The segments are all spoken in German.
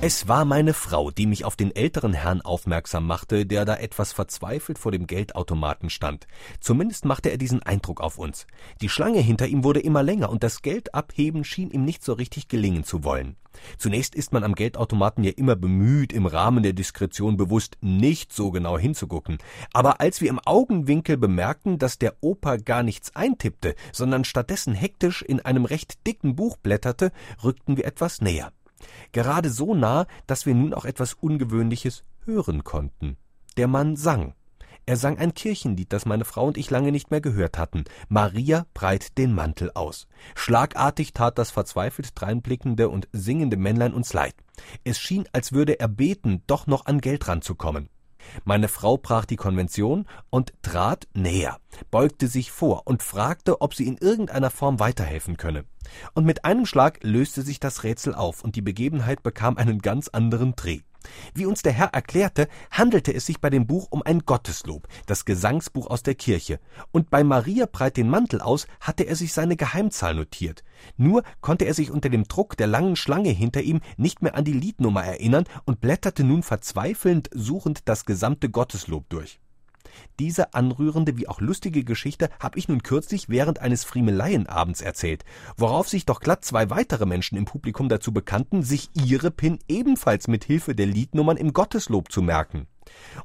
Es war meine Frau, die mich auf den älteren Herrn aufmerksam machte, der da etwas verzweifelt vor dem Geldautomaten stand. Zumindest machte er diesen Eindruck auf uns. Die Schlange hinter ihm wurde immer länger und das Geld abheben schien ihm nicht so richtig gelingen zu wollen. Zunächst ist man am Geldautomaten ja immer bemüht, im Rahmen der Diskretion bewusst nicht so genau hinzugucken. Aber als wir im Augenwinkel bemerkten, dass der Opa gar nichts eintippte, sondern stattdessen hektisch in einem recht dicken Buch blätterte, rückten wir etwas näher. Gerade so nah, dass wir nun auch etwas Ungewöhnliches hören konnten. Der Mann sang. Er sang ein Kirchenlied, das meine Frau und ich lange nicht mehr gehört hatten. Maria breit den Mantel aus. Schlagartig tat das verzweifelt dreinblickende und singende Männlein uns leid. Es schien, als würde er beten, doch noch an Geld ranzukommen. Meine Frau brach die Konvention und trat näher, beugte sich vor und fragte, ob sie in irgendeiner Form weiterhelfen könne. Und mit einem Schlag löste sich das Rätsel auf und die Begebenheit bekam einen ganz anderen Dreh. Wie uns der Herr erklärte, handelte es sich bei dem Buch um ein Gotteslob, das Gesangsbuch aus der Kirche, und bei Maria breit den Mantel aus hatte er sich seine Geheimzahl notiert. Nur konnte er sich unter dem Druck der langen Schlange hinter ihm nicht mehr an die Liednummer erinnern und blätterte nun verzweifelnd suchend das gesamte Gotteslob durch. Diese anrührende wie auch lustige Geschichte habe ich nun kürzlich während eines Friemeleienabends erzählt, worauf sich doch glatt zwei weitere Menschen im Publikum dazu bekannten, sich ihre PIN ebenfalls mit Hilfe der Liednummern im Gotteslob zu merken.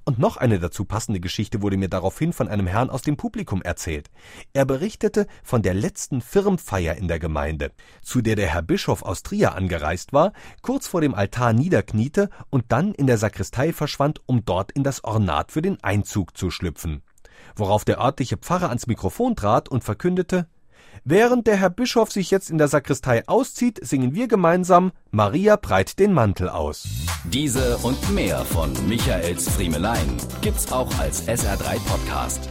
Und noch eine dazu passende Geschichte wurde mir daraufhin von einem Herrn aus dem Publikum erzählt. Er berichtete von der letzten Firmfeier in der Gemeinde, zu der der Herr Bischof aus Trier angereist war, kurz vor dem Altar niederkniete und dann in der Sakristei verschwand, um dort in das Ornat für den Einzug zu schlüpfen. Worauf der örtliche Pfarrer ans Mikrofon trat und verkündete Während der Herr Bischof sich jetzt in der Sakristei auszieht, singen wir gemeinsam Maria breit den Mantel aus. Diese und mehr von Michaels Friemelein gibt's auch als SR3 Podcast.